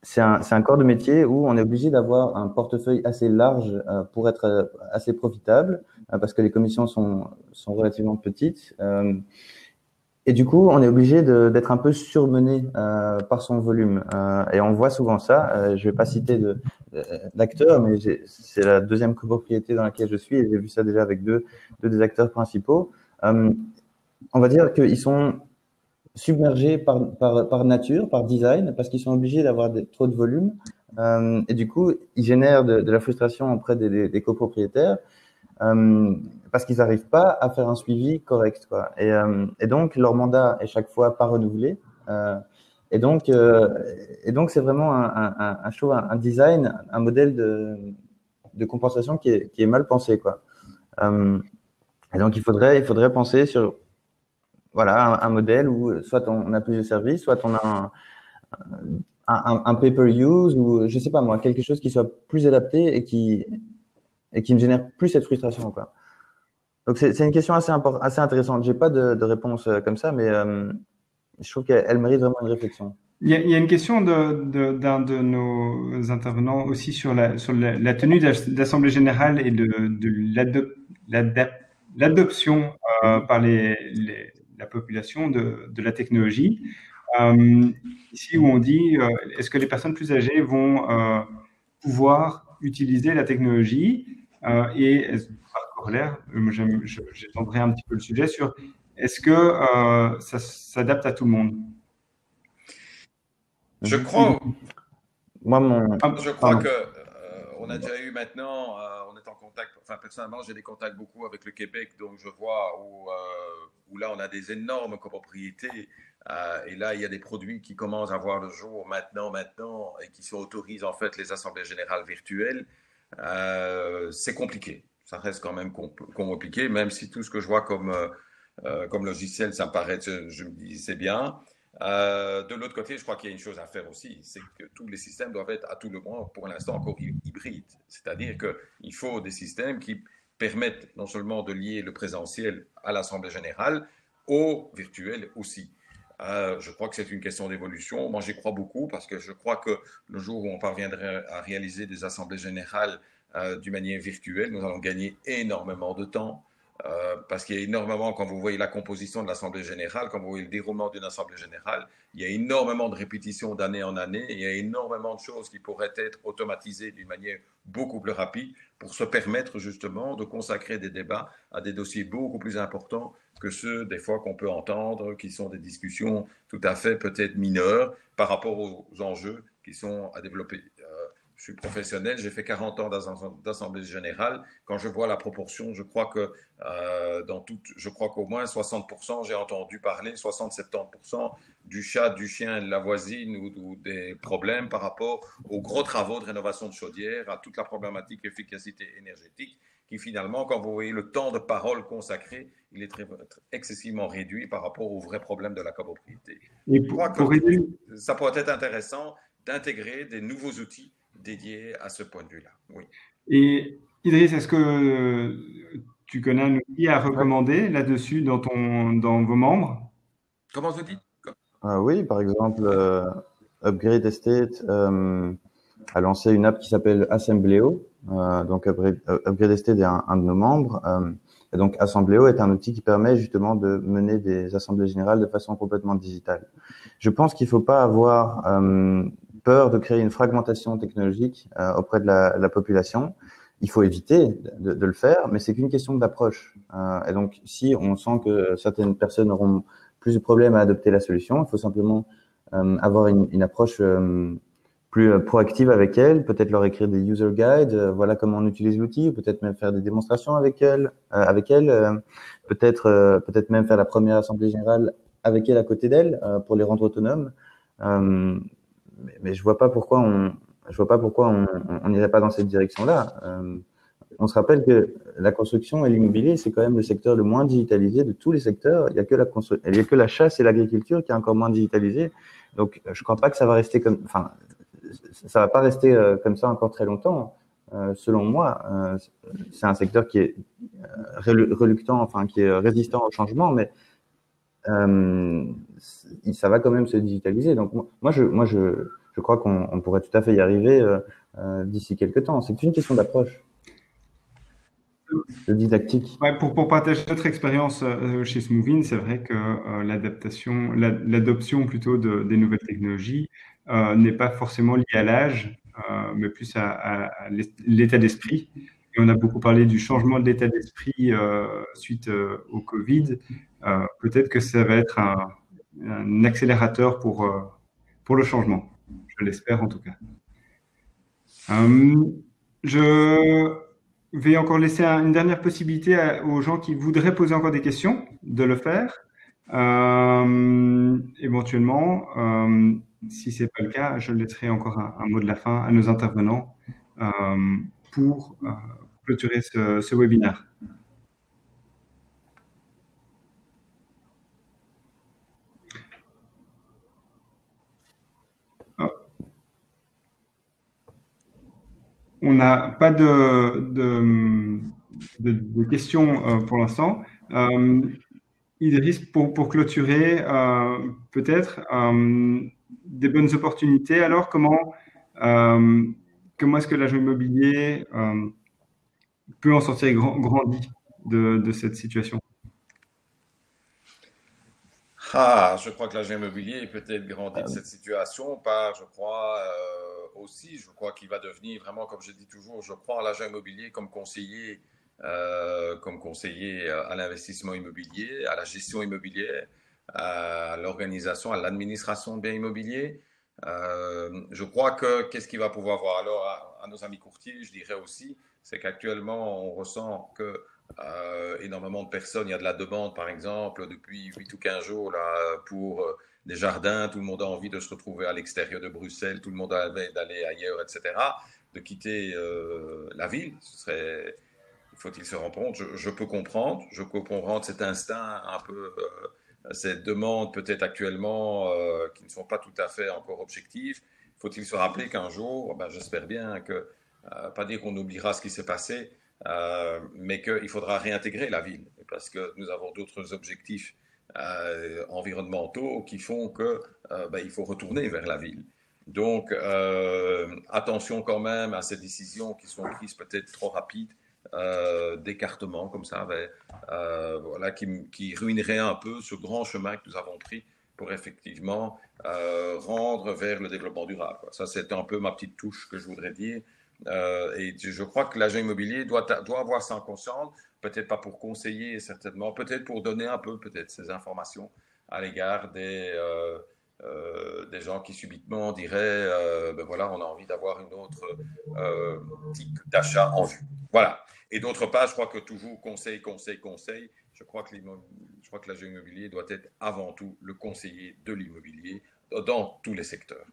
c'est un, corps de métier où on est obligé d'avoir un portefeuille assez large euh, pour être assez profitable, parce que les commissions sont, sont relativement petites. Et du coup, on est obligé d'être un peu surmené euh, par son volume. Euh, et on voit souvent ça. Euh, je vais pas citer d'acteurs, mais c'est la deuxième copropriété dans laquelle je suis et j'ai vu ça déjà avec deux des acteurs principaux. On va dire qu'ils sont submergés par, par, par, nature, par design, parce qu'ils sont obligés d'avoir trop de volume. Euh, et du coup, ils génèrent de, la frustration auprès des, copropriétaires. Euh, parce qu'ils n'arrivent pas à faire un suivi correct. Quoi. Et, euh, et, donc, leur mandat est chaque fois pas renouvelé. Et donc, et c'est vraiment un, show, un, design, un modèle de, de compensation qui est, qui est mal pensé, quoi. Et donc, il faudrait, il faudrait penser sur, voilà, un, modèle où soit on a plus de services, soit on a un, un, pay per use ou je sais pas moi, quelque chose qui soit plus adapté et qui et qui me génère plus cette frustration, quoi. Donc c'est une question assez, assez intéressante. J'ai pas de, de, réponse euh, comme ça, mais euh, je trouve qu'elle mérite vraiment une réflexion. Il y a, il y a une question d'un de, de, de, nos intervenants aussi sur la, sur la, tenue d'assemblée générale et de, de l'adoption euh, par les, les, la population de, de la technologie. Euh, ici où on dit euh, est-ce que les personnes plus âgées vont euh, pouvoir utiliser la technologie? Et corollaire, euh, j'étendrai un petit peu le sujet sur est-ce que euh, ça s'adapte à tout le monde? Je crois. Moi, mon... Ah, je crois que euh, on a déjà eu maintenant, on est en contact. Personnellement, j'ai des contacts beaucoup avec le Québec, donc je vois où, où là, on a des énormes copropriétés. et là, il y a des produits qui commencent à voir le jour maintenant, maintenant, et qui autorisent en fait les assemblées générales virtuelles. c'est compliqué ça reste quand même compliqué, même si tout ce que je vois comme, euh, euh, comme logiciel, ça me paraît, je, me dis, c'est bien. Euh, de l'autre côté, je crois qu'il y a une chose à faire aussi, c'est que tous les systèmes doivent être à tout le moins, pour l'instant, encore hybrides. C'est-à-dire qu'il faut des systèmes qui permettent non seulement de lier le présentiel à l'Assemblée générale, au virtuel aussi. Euh, je crois que c'est une question d'évolution. Moi, j'y crois beaucoup parce que je crois que le jour où on parviendrait à réaliser des assemblées générales euh, d'une manière virtuelle, nous allons gagner énormément de temps. Euh, parce qu'il y a énormément, quand vous voyez la composition de l'Assemblée générale, quand vous voyez le déroulement d'une Assemblée générale, il y a énormément de répétitions d'année en année, il y a énormément de choses qui pourraient être automatisées d'une manière beaucoup plus rapide pour se permettre justement de consacrer des débats à des dossiers beaucoup plus importants que ceux des fois qu'on peut entendre, qui sont des discussions tout à fait peut-être mineures par rapport aux enjeux qui sont à développer je suis professionnel, j'ai fait 40 ans d'assemblée générale. Quand je vois la proportion, je crois que euh, dans tout, je crois qu'au moins 60%, j'ai entendu parler, 60-70% du chat, du chien, de la voisine ou, des problèmes par rapport aux gros travaux de rénovation de chaudière, à toute la problématique efficacité énergétique, qui finalement, quand vous voyez le temps de parole consacré, il est très, excessivement réduit par rapport aux vrais problèmes de la copropriété. Et je crois que ça pourrait être intéressant d'intégrer des nouveaux outils dédié à ce point de vue-là. Oui. Et Idriss, est-ce que tu connais un outil à recommander là-dessus dans, ton, dans vos membres? Comment vous dites? Ah Oui, par exemple, euh, Upgrade Estate euh, a lancé une app qui s'appelle Assembleo. Euh, donc Upgrade, Upgrade, Estate est un, un de nos membres. et donc Assembleo est un outil qui permet justement de mener des assemblées générales de façon complètement digitale. Je pense qu'il ne faut pas avoir peur de créer une fragmentation technologique euh, auprès de la, la, population. Il faut éviter de, de le faire, mais c'est qu'une question d'approche. Euh, et donc, si on sent que certaines personnes auront plus de problèmes à adopter la solution, il faut simplement euh, avoir une, une approche euh, plus proactive avec elles, peut-être leur écrire des user guides, voilà comment on utilise l'outil, peut-être même faire des démonstrations avec elles, avec elles, peut-être peut-être même faire la première assemblée générale avec elles à côté d'elles pour les rendre autonomes mais, je vois pas pourquoi on, je vois pas pourquoi on n'irait pas dans cette direction-là. Euh, on se rappelle que la construction et l'immobilier, c'est quand même le secteur le moins digitalisé de tous les secteurs. Il y a que la il y a que la chasse et l'agriculture qui est encore moins digitalisé. Donc, je crois pas que ça va rester comme, enfin, ça va pas rester comme ça encore très longtemps. selon moi, c'est un secteur qui est reluctant, enfin qui est résistant au changement, mais ça va quand même se digitaliser. Donc moi, je, crois qu'on pourrait tout à fait y arriver d'ici quelques temps. C'est une question d'approche de didactique. pour, partager notre expérience euh, chez Smoovin, c'est vrai que euh, l'adaptation, l'adoption plutôt de, des nouvelles technologies euh, n'est pas forcément liée à l'âge, mais plus à, l'état d'esprit. Et on a beaucoup parlé du changement de l'état d'esprit suite au Covid. Peut-être que ça va être un, un accélérateur pour, pour le changement. Je l'espère en tout cas. je vais encore laisser une dernière possibilité aux gens qui voudraient poser encore des questions de le faire. Euh, éventuellement, euh, si c'est pas le cas, je laisserai encore un, mot de la fin à nos intervenants euh, pour euh, clôturer ce, webinaire. On n'a pas de, questions euh, pour l'instant. Euh, Idriss, pour, pour clôturer, euh, peut-être des bonnes opportunités. Alors, comment, comment est-ce que l'agent immobilier peut en sortir grandi de, de cette situation. Ah, je crois que l'agent immobilier peut-être grandi de cette situation par, je crois, aussi, je crois qu'il va devenir vraiment, comme je dis toujours, je crois à l'agent immobilier comme conseiller, euh, comme conseiller euh, à l'investissement immobilier, à la gestion immobilière, à l'organisation, à l'administration de biens immobiliers. Euh, je crois que qu'est-ce qu'il va pouvoir voir? Alors à, nos amis courtiers, je dirais aussi, c'est qu'actuellement on ressent que énormément de personnes, il y a de la demande par exemple depuis 8 ou 15 jours là, pour des jardins, tout le monde a envie de se retrouver à l'extérieur de Bruxelles, tout le monde a envie d'aller ailleurs, etc., de quitter euh, la ville. Ce serait, faut-il se rendre compte? Je, peux comprendre, je peux comprendre cet instinct un peu, euh, cette demande peut-être actuellement euh, qui ne sont pas tout à fait encore objectifs. Faut-il se rappeler qu'un jour, ben, j'espère bien que, pas dire qu'on oubliera ce qui s'est passé, mais qu'il faudra réintégrer la ville parce que nous avons d'autres objectifs euh, environnementaux qui font que euh, ben, il faut retourner vers la ville. Donc, euh, attention quand même à ces décisions qui sont prises peut-être trop rapides, d'écartement comme ça, ben, voilà, qui, qui, ruinerait un peu ce grand chemin que nous avons pris pour effectivement rendre vers le développement durable. Ça, c'est un peu ma petite touche que je voudrais dire. Et je crois que l'agent immobilier doit, doit avoir ça en conscience peut-être pas pour conseiller certainement, peut-être pour donner un peu peut-être ces informations à l'égard des, euh, euh, des gens qui subitement diraient, euh, ben voilà, on a envie d'avoir une autre type d'achat en vue. Voilà. Et d'autre part, je crois que toujours conseil, conseil, conseil, je crois que l'agent immobilier doit être avant tout le conseiller de l'immobilier dans tous les secteurs.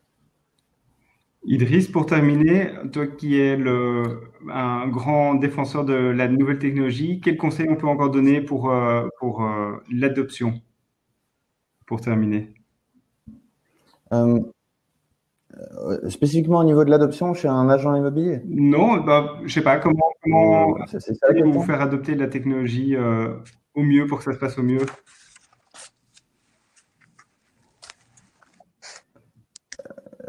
Idriss, pour terminer, toi qui es le, un grand défenseur de la nouvelle technologie, quels conseils on peut encore donner pour, euh, pour euh, l'adoption? Pour terminer. Euh, spécifiquement au niveau de l'adoption chez un agent immobilier. Non, bah, je ne sais pas, comment, comment vous faire adopter la technologie au mieux pour que ça se passe au mieux?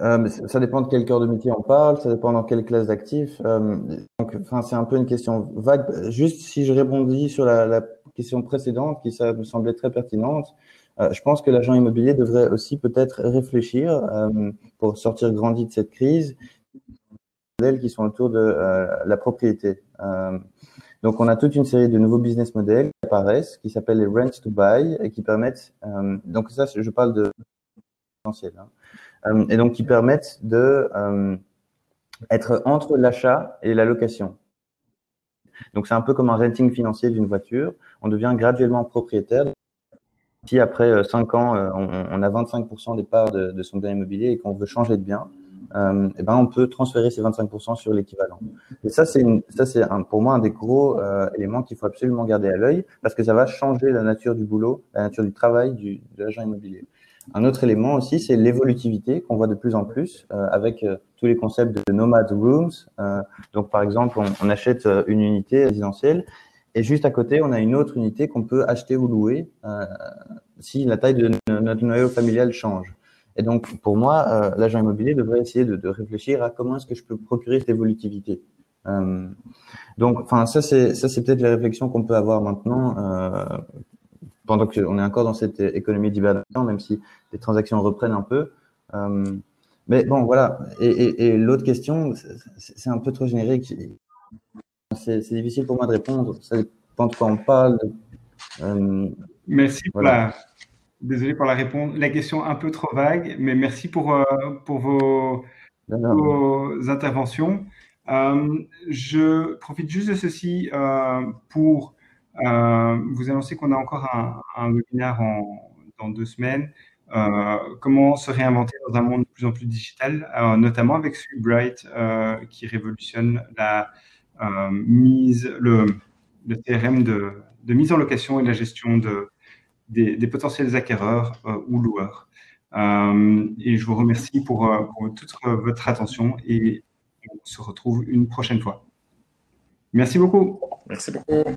Euh, ça dépend de quel cœur de métier on parle, ça dépend dans quelle classe d'actifs. Euh, donc, enfin, c'est un peu une question vague. Juste si je répondis sur la, question précédente, qui ça me semblait très pertinente, euh, je pense que l'agent immobilier devrait aussi peut-être réfléchir pour sortir grandi de cette crise, modèles qui sont autour de la propriété. donc, on a toute une série de nouveaux business models qui apparaissent, qui s'appellent les rent to buy et qui permettent. donc ça, je parle de essentiel. Hein. Euh, et donc qui permettent de euh, être entre l'achat et la location. Donc c'est un peu comme un renting financier d'une voiture. On devient graduellement propriétaire. Si après 5 euh, ans, on, a 25% des parts de, son bien immobilier et qu'on veut changer de bien, euh, et eh ben on peut transférer ces 25% sur l'équivalent. Et ça c'est ça c'est pour moi un des gros euh, éléments qu'il faut absolument garder à l'œil parce que ça va changer la nature du boulot, la nature du travail du, de l'agent immobilier. Un autre élément aussi, c'est l'évolutivité qu'on voit de plus en plus euh, avec euh, tous les concepts de nomad rooms. donc, par exemple, on, achète une unité résidentielle et juste à côté, on a une autre unité qu'on peut acheter ou louer si la taille de notre noyau familial change. Et donc, pour moi, euh, l'agent immobilier devrait essayer de, de, réfléchir à comment est-ce que je peux procurer cette évolutivité. Euh, donc, enfin, ça c'est ça c'est peut-être les réflexions qu'on peut avoir maintenant euh, pendant qu'on est encore dans cette économie d'hibernation, même si les transactions reprennent un peu. Euh, mais bon, voilà. Et, et, et l'autre question, c'est un peu trop générique. C'est difficile pour moi de répondre. Ça dépend de quoi on parle. Euh, Merci pour voilà. la Désolé pour la réponse, la question un peu trop vague, mais merci pour, euh, pour vos, vos interventions. Je profite juste de ceci pour euh, vous annoncer qu'on a encore un, un webinaire en, dans deux semaines. Euh, comment se réinventer dans un monde de plus en plus digital, notamment avec Bright qui révolutionne la mise, le, le CRM de, de mise en location et la gestion de, des, potentiels acquéreurs euh, ou loueurs. Euh, et je vous remercie pour, euh, pour toute votre attention et on se retrouve une prochaine fois. Merci beaucoup. Merci beaucoup.